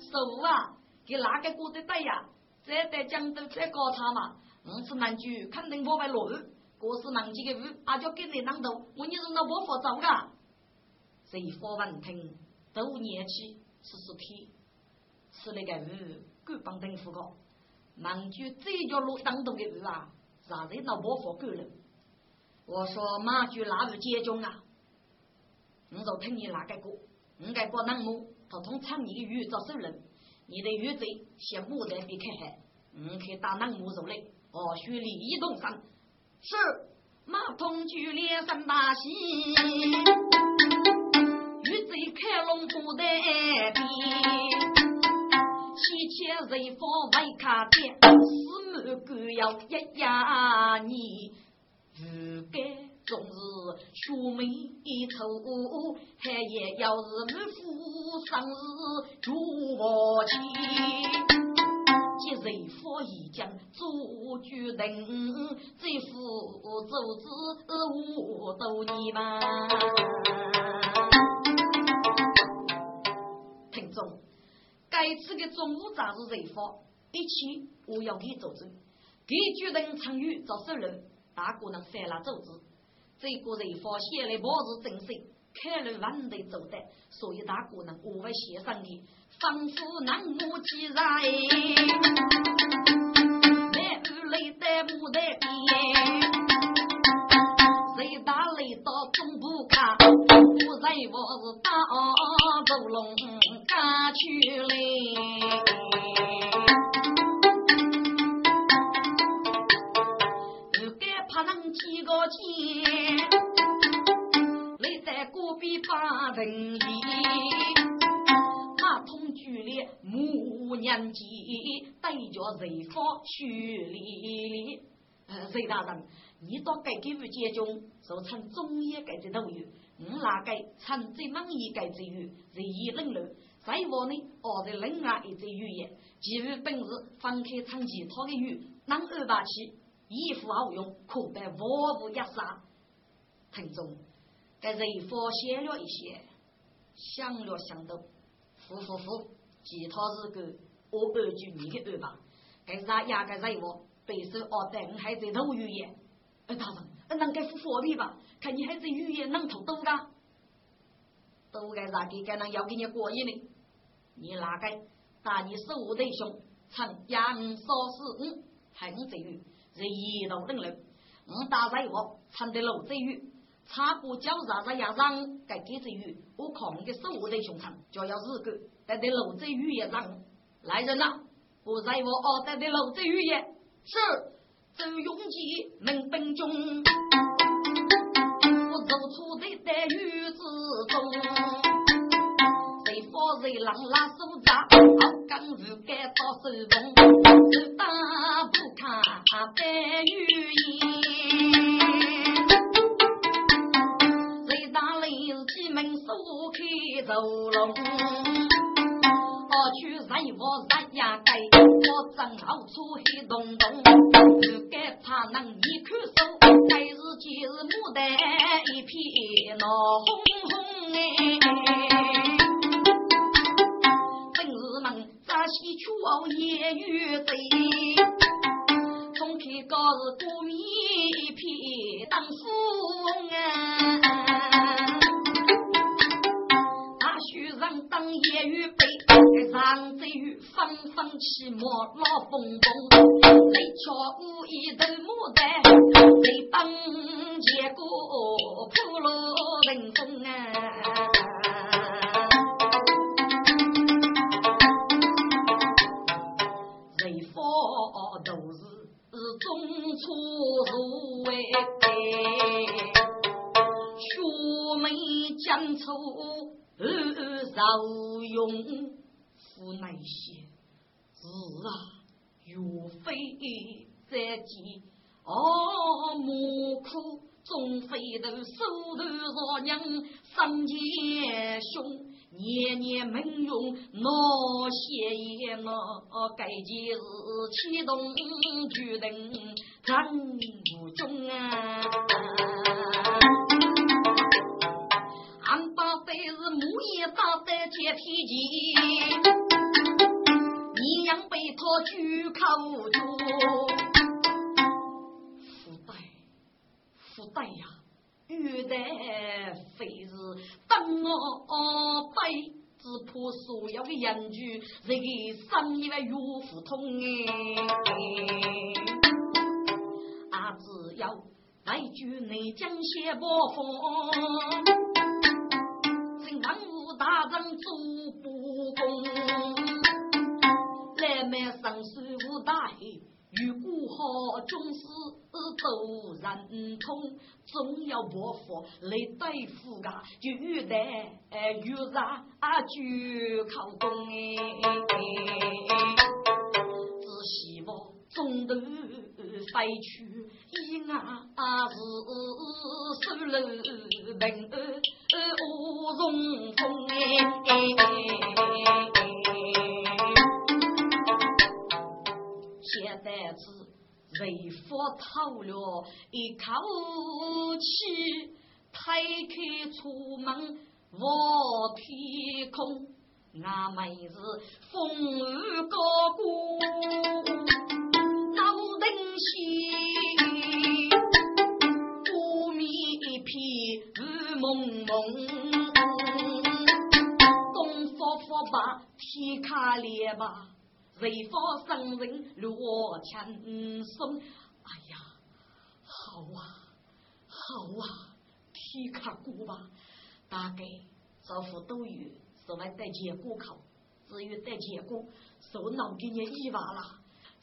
手啊，给哪个过得对呀？这在江州在高场嘛？五次难句肯定不会落雨，过是难几个雨，阿就给你啷头，我你是那不佛走噶？谁发文听，都年起是是天，吃那个雨，够帮政府搞。难句这条路当中的雨啊，让人那不佛够了。我说马驹哪日接中啊？我就听你哪个歌，我该把那么他从唱你的雨做手人，你的雨贼先牡丹别看海，我去打那么走嘞。我需利益动身，是马通举连三大喜，玉贼开龙不得边，七千人方外卡店，四门各要一呀你。如该终日学眉头，还也要是满腹生日祝我亲。今日佛已将做决定，这副奏子我都你嘛。听众，该次的中午杂日人佛，一起我要给奏子，给决定参与做首人。大姑娘犯了奏子，这个人发现了末日真神，看了万代走的，所以大姑娘无法写上的，仿佛南无既然，来日来在牡丹边，谁打雷到总不看，我在我是大走龙赶去嘞。几个钱，来在隔壁把人地，他同居里母娘姐，带着人方去里。呃，隋大人，你到该给予解中，就称中医该的都有，我哪个称最满意该之语，人意冷落。在我呢，我在另外一只语言，基于本日放开唱其他的语，能二八七。衣服好用，可被万物压杀。听众，该人发现了一些，想了想到，呼呼呼，其他是个我二句你的二吧？该啥压个人物，背手二等还在偷语言。呃，大人，能给付货币吧？看你还在语言能偷多噶？都该咋给该能要给你过瘾呢？你哪个打你手弟兄，唱杨少四五，还在语。是一道等人，我打在我唱的老子语，差不叫啥子呀？让该给子语，我靠你的手在胸膛，就要日个带的老子雨也让来人呐！我在我二带的老子语也是周永吉能本中，我走出的在雨之中，谁发谁浪拉手扎，好刚日该到手中，手打不看。白玉燕，谁打雷是进门锁开走龙？我去人我人呀该，我正好出黑洞洞，不该怕能一看手，该是今日牡丹一片闹哄哄哎。们扎西去熬夜雨贼。从开高是过米片当富翁啊，大学生当业余辈，上这雨纷纷起毛老蹦蹦，来跳舞一头牡丹，来当结果普罗人风啊。受用，夫那些是啊，岳飞在即，哦，莫苦总非得手头若娘生前凶。年年门用那些言哦，该件事启动决定，真不中啊！爸非是木叶打在铁皮机，你娘被他举口住。福袋，福袋呀，玉带非是等我背。只怕所有的人居，这个生意为岳父通哎，啊只要来句内江写波风，请当武大人做不公，来买上书无大黑。如果好总是都认同，总要伯父来对付噶，就遇得哎遇上啊就靠功哎，只希望中途飞去一啊是收了平安无荣风哎。现在是为佛透了一口气，推开出门望天空，俺们是风雨高过老登西，不面一片雨蒙蒙，东佛把天开裂吧。随佛生人落千松，哎呀，好啊，好啊，体卡过吧，大概招呼都有，是为带结果考，至于带结果，手脑给你一把了。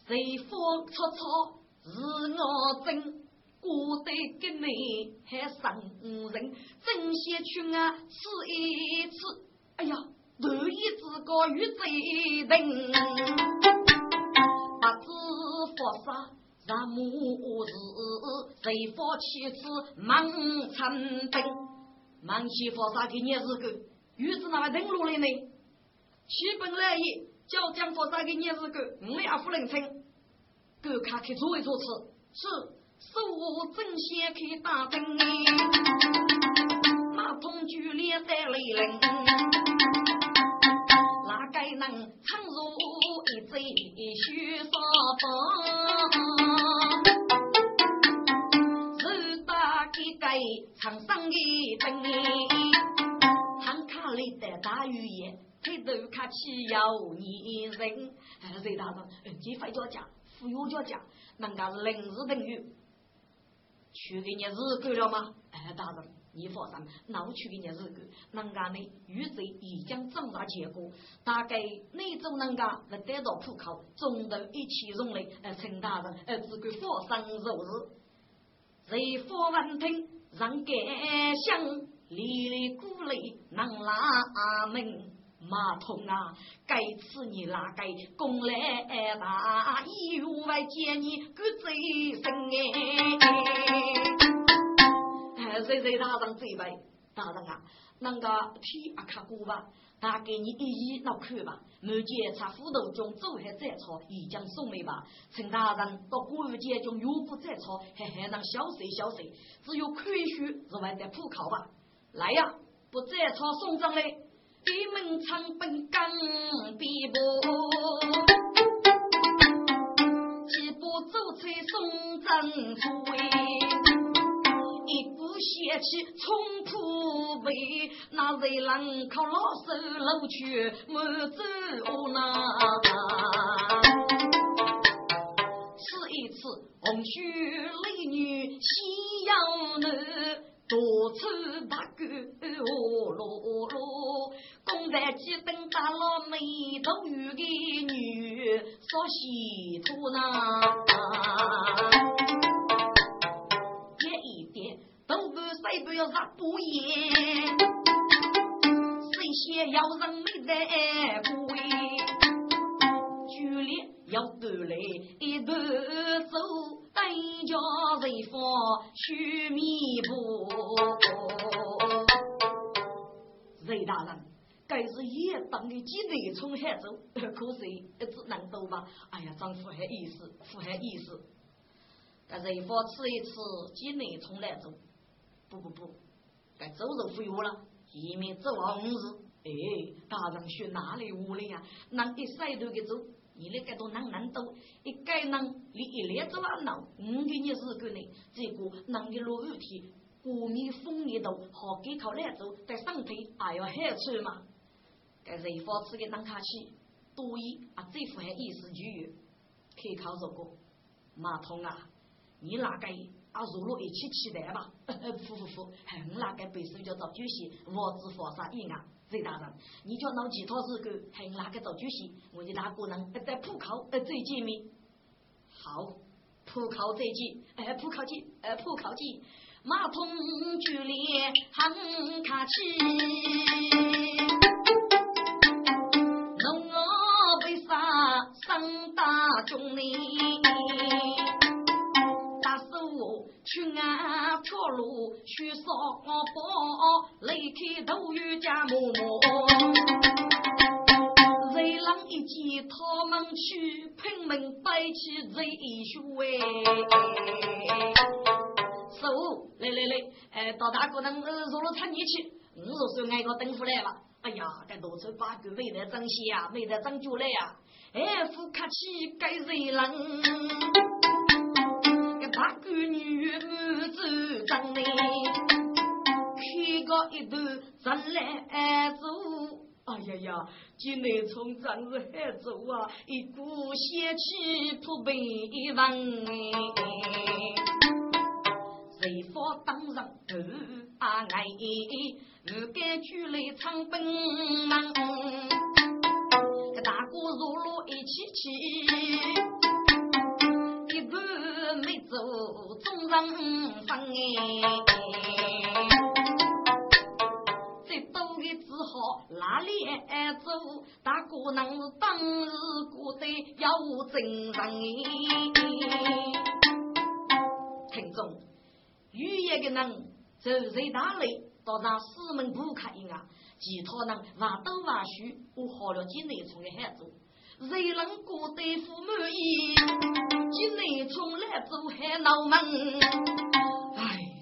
随佛出错是我真，过得跟你还生人，真些去啊吃一次，哎呀。头一之高与贼人，不知佛杀什么事，谁发妻子忙成兵？忙起佛杀给你是个，于是那位登陆来呢？七本来意，叫将佛杀给你是个，我也不能称。各看去做一做次，是手正先去打针，马桶剧烈在雷人。能撑入一醉须沙房，手打一盖长生的灯，汉卡里的大雨夜，抬头看起有你人。谁大人？你回家家，扶我家家，人家是临时等于，去给你日够了吗？哎，大人。你放心，那我去给你日个，人家呢，雨水已经长大结果，大概那种人家不得到浦口，中途一起容来，呃，陈大人，呃，只管放心入日。谁发闻听，让感想，里里鼓里能拉门马桶啊，该次你哪该公来大，意外见你个最深哎。谁谁大人这位大人啊，那个天阿卡过吧，他给你一一那看吧。目前查斧头中走还在吵，已经送没吧。陈大人到国界中又不在吵，还还能小水小水，只有亏虚是外在普考吧。来呀，不在吵送上来，闭门长本刚闭不，几步走出送正出掀起冲铺被，那谁能靠老手搂去满走那？此一次红须美女夕阳男，多出大哥哦罗罗，公在几等大老眉头鱼的女，说西土那？谁不要杀不言？谁先要人没在归？距离要得来一段走，等叫人放去弥补？雷大人，该是也当的几内从海走，可是只能走吧？哎呀，丈夫还意思，夫还意思。该人方吃一次，几内从来走。不不不，该走走服药了，一面走五日。哎，大人去哪里屋里呀？那一晒头的走，你那个都难难走，一该能你一连走了闹，五给你是个呢，这个能的落雨天，过米风一头，好给靠来走，在上腿还要好处嘛。该人佛吃的能卡起，多一啊，这副还意思就有，可靠这个马桶啊。你哪个啊？如果一起期待吧？不不不，我哪个背手叫做主席，我只发啥意啊？贼大人，你叫弄其他事干，还哪个做主席？我的大姑娘在浦口呃最见面。好，浦口再见，呃浦口见，呃浦口见，马桶距离很客气。侬我为啥生大中呢？去啊，跳路去烧包，雷开头雨家默默。贼狼一见他们去，拼命摆起贼凶哎！走，来来来，哎，到大哥能入了产业去，我若是挨个等回来了。哎呀，该多走八个没得争气呀，没得争脚来呀！哎，不客气，该贼狼。八个女满走张嘞，开个一段真来走。哎呀呀，今内从张是海走啊，一股仙气扑鼻闻哎。谁方当上头啊哎，不敢举来唱本门，个大哥入路一起起。没走，众人分哎，最多的只好拉脸走。大姑娘当日过得要精神哎。听众，有一个人走在大雷，到上四门不开啊，其他人挖东挖西，我好了几内从的孩子。谁能过得不满意？今内从来走海闹门，唉，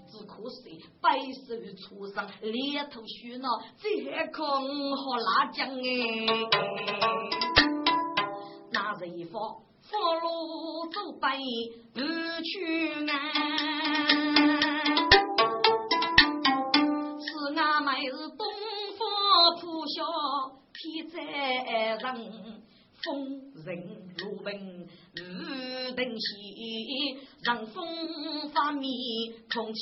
只可惜白手出生，脸头虚脑，这还可好辣酱哎！那人方放路走白不去安，是俺们是东方破晓天在人。风人路平雨等闲，让风发面空气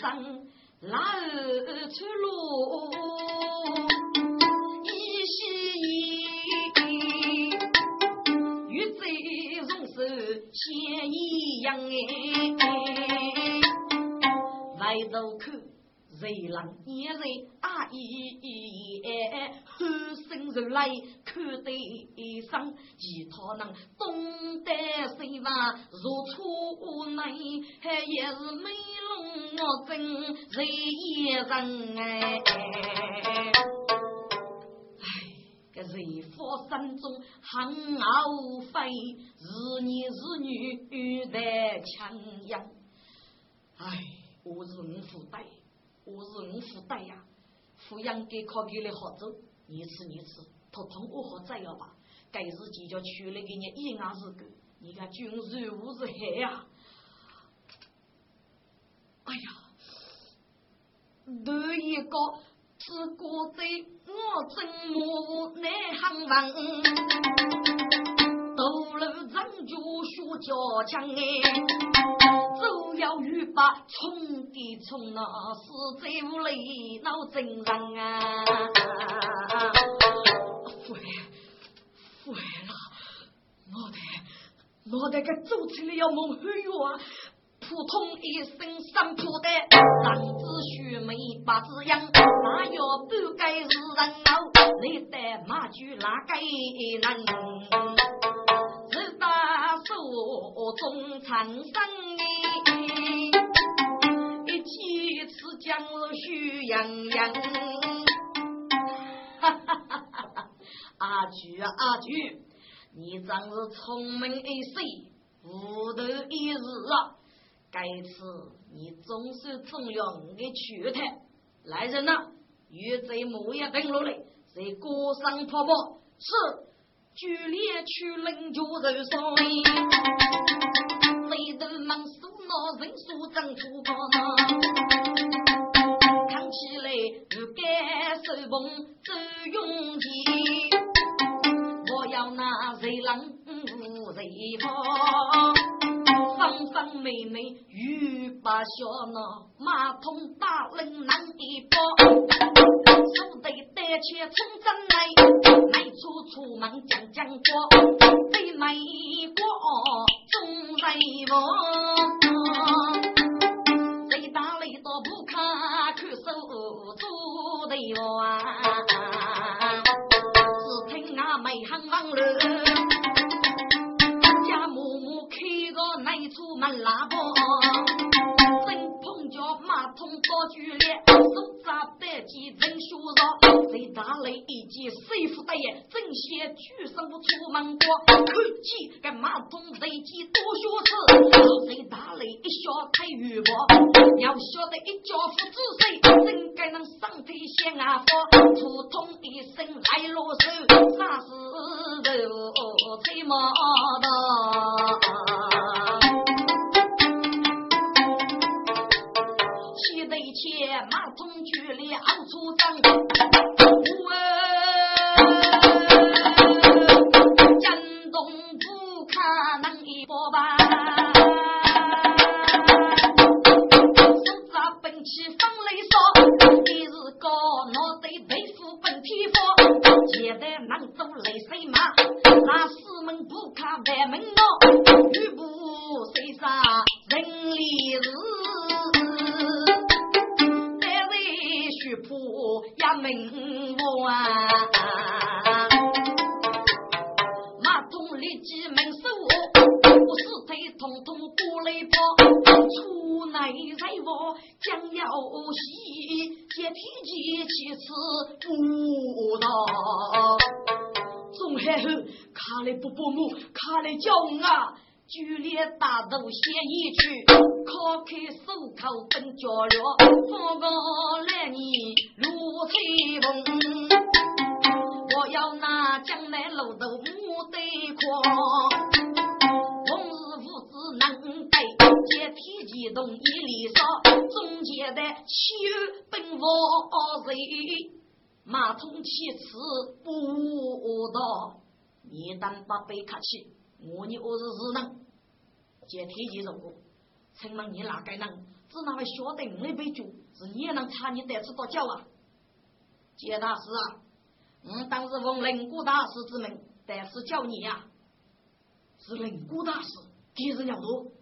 生，老儿出路一稀，玉贼容手先一样哎，外头看。谁人也人阿姨，后生如来看得上，其他人懂得谁话如初内，还也是美容我真谁一人哎。哎，这人佛山中很傲飞，是男是女在强养。哎，我是五福带。我是五福带呀，抚养给考给了好走，你吃你吃，他同我好再要吧。该是计较娶来给你一样是个，你看君如无是害呀。哎呀，头一个是过在我真母难行文，斗路长就学交强哎。要与把冲的冲啊是在屋里闹真人啊！坏坏了，我的我的个走起来要蒙黑哟啊！扑通一声三扑的，男子须眉八字样，哪有不该是人哦？你带马驹哪该能？是大手中长生。将是徐洋洋，哈哈哈哈哈！阿菊啊阿菊，你真是聪明一岁，糊涂一日啊！该次你总是中了我的圈套，来人呐！与贼木也登陆来，在过上泡泡是剧烈去领救人生，贼头忙数那人数增出高看起来不该手捧走勇气，我要那贼狼无贼方。方方美美玉把小闹，马桶打冷难一包，手得带钱从真来，迈出出门讲讲过，对美国中来我，谁打雷都不看，看手做的哇，门拉包，真碰着马桶倒剧烈，手扎白鸡真羞臊，谁打雷一记谁负得也，正些举手出门过，看见个马桶雷击多羞耻，谁打雷一下太预报，要晓得一家父子谁，真该能上天先啊发，扑通一声来落手，啥时候吹马的？切马桶剧烈熬出脏，我江东不看能一波吧，手扎兵器放雷烧，一日高脑袋背负本天佛，接待能走雷水马，那四门不看外门道，卡来不不母，看来叫啊！剧烈打斗先一去，敲开手铐奔脚了，放个来你如吹风。我要拿江南路头木对框，红日父子能带，接天机动一里少，中间的七月奔我谁？马桶七次不到，你当把背客气。我你我是智能，接天机如果，请问你哪个人？只那位晓得你杯酒，是你也能差你得吃多久啊？接大师啊，我当时奉灵谷大师之命，但是叫你呀，是灵谷大师，今日了多。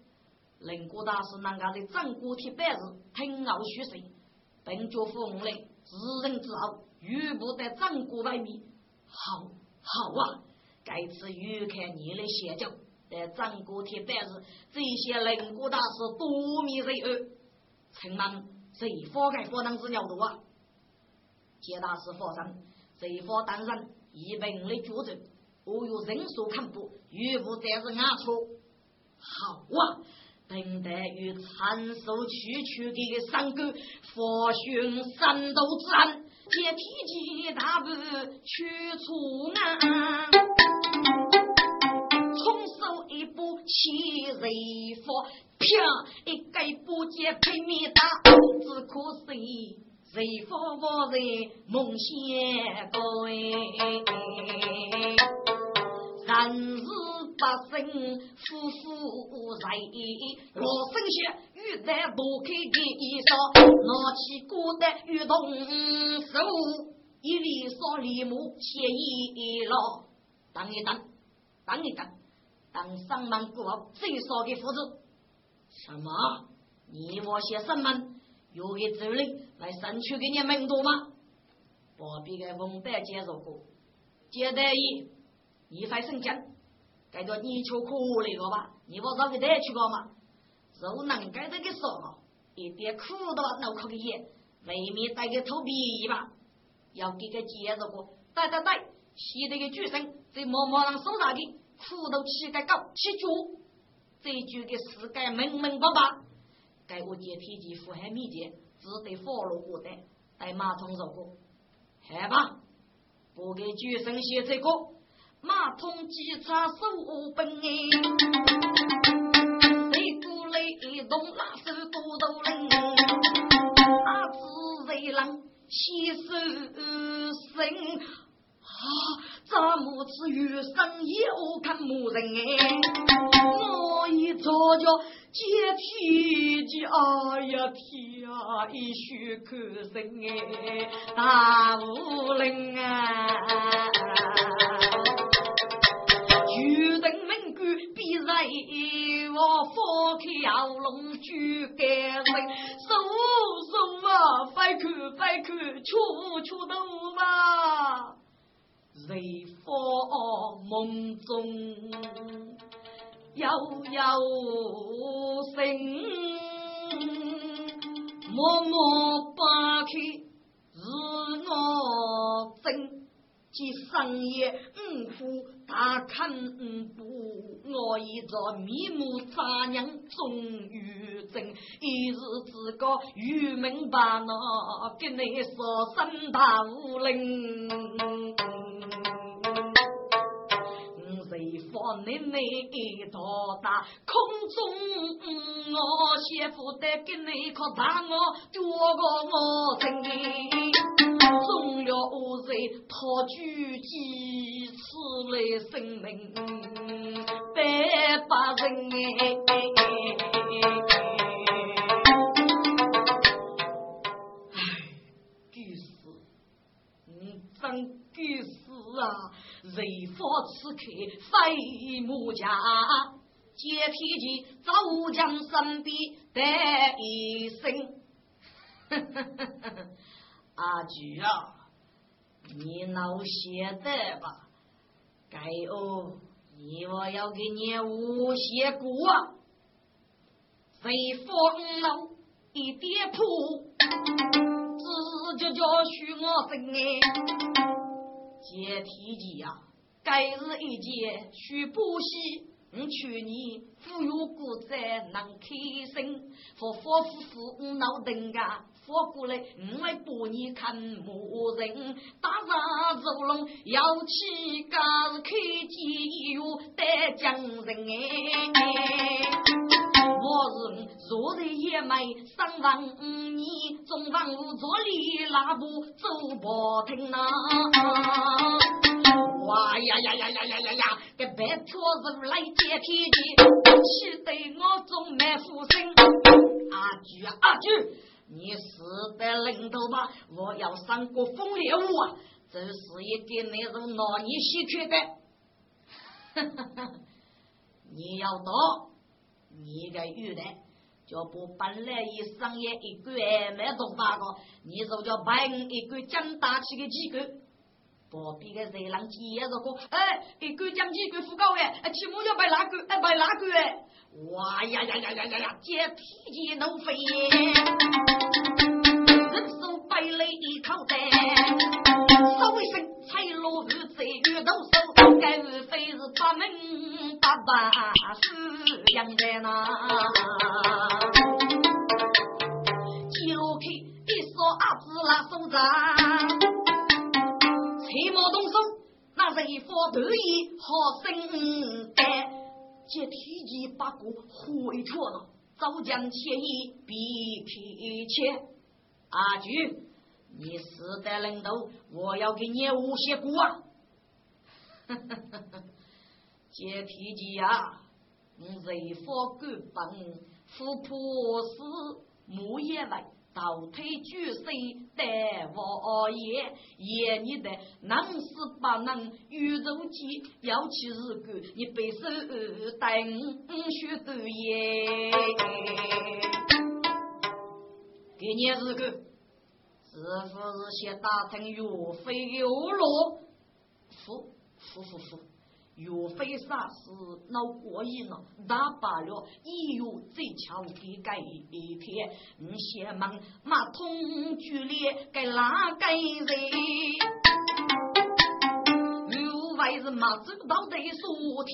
灵谷大师那个在正国铁板子听傲虚岁，本教奉灵，自人之傲，遇不得正国外面，好好啊！该次欲看你的写教，在张国铁办事，这些灵谷大师多米人耳，请问谁方该方能是鸟多啊？谢大师发声，谁方当然以本的主政，我有人数看不，遇不再是俺错。好啊，等待与参手区区的三个佛训三斗之案，借天机大步去出案。空手一步起雷佛，啪一个不接拼命打，只可惜雷佛我在梦想归。人世八生夫妇在，老生血欲在多开的衣裳，拿起锅的欲动手，一里烧里木写一老，等一等，等一等。当上门过后最少的福子，什么？你我些什么？有一助理来争取给你门多吗？不必给文白介绍过，接待一，你才生钱，该叫你求苦那个吧？你不找个带去过吗？肉能该这个说嘛？一点苦都脑壳里，外面带个头皮吧？要给个介绍过，对对对，写那个举声在默默上手上的。苦头乞个高，乞脚，这句给世界明明白白，该我接天机富海秘籍，只得 follow 路过的，带马通走过，好吧，不给举声写这个，马通机查手本哎，谁鼓雷动拉手多头人，阿子贼狼携手生。啊！咱母子余生有看母人哎，我一早就接天机，哎呀天啊，一须可人哎，大无人啊！举灯门关闭在我放开喉咙举干人，手手啊，快看快看，出出头吧！在佛梦中悠悠声，默默把开是我真。即深夜五虎大看不，我一着面目扎娘终于真，一日自个愚民把那给你说声大无灵。谁放你那一道大空中，我先负得给你可打我，捉个我真。中了恶贼，他举几次来生命百把人哎，巨死，嗯，真巨死啊！人发此刻飞木家，接天机早将身边带一声。阿菊啊，你老写的吧？该哦，你我要给你五写过，谁放了一点谱，直接叫许我分哎。解题集呀，该日一节须补习。我去年富有股债能开心，佛佛夫妇闹登家。我过来，我来帮你看牧人，打上走龙，要起家是开机哟，带将人哎。我是昨日也没上房，你中房屋坐里拉布走不停呐。哇呀呀呀呀呀呀呀！这白兔子来接天地，气得我总没福生。阿菊啊阿菊！你是的领导吧？我要上过风猎物啊！这是一个那种拿你稀缺的，你要到你个玉的，就不本来一商业一个没多大个，你就叫办一个讲大气的机构，旁边个热浪机也是个，哎，一个讲机构副高哎，起码要摆哪个？哎，摆哪个？哎。哇呀呀呀呀呀呀！接天机能飞，人手百雷一口袋，稍微声彩落日在月头手，该无非是八门八把是养在那。一路开一说阿子拉手掌，切莫动手，那是一副得意好生干。借体积把股回错了，早将切意比皮切。阿菊，你死的人头，我要给你五些股啊！借体积呀，你人佛狗本，富婆死木叶来。倒退举手待王爷，爷你的能是不能宇宙机要起日干，你背手等许多耶。给你日干，是不是先打成岳飞有落？服服服服。岳飞啥事闹过瘾了，大罢了，一有最巧的改一天，你先问马通举列该哪个人？无外是马走到的说天，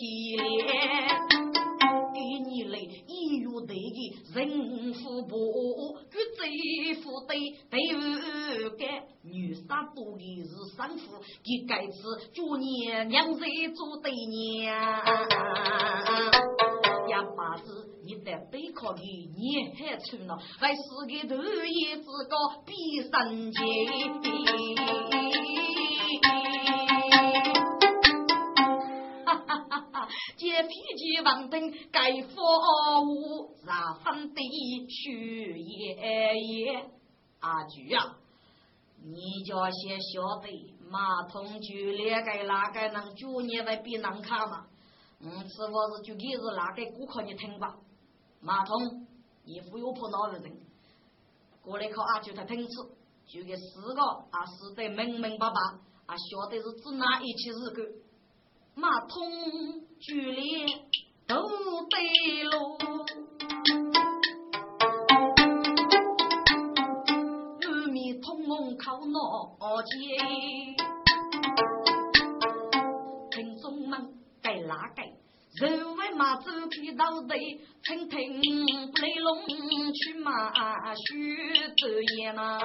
给你来，一月对的人夫婆，与贼夫对对干，女杀多的是生父，给该子祝年娘子做对娘，呀把子你得背靠的你还穿了，还是个头一子个比三姐。借脾气王登盖佛屋，让分的许爷爷。阿菊啊，你家先晓得马桶就连个哪个能住你的比能看嘛？嗯，此话是就给是哪个顾客你听吧。马桶，你忽悠破哪个人？过来靠阿舅他听次，就给四个啊，死得明明白白，啊，晓得是指哪一起日个？马桶举脸都对路，通红靠脑前，听众们该哪个？人为马走皮到头，听听雷龙去马学走也呐。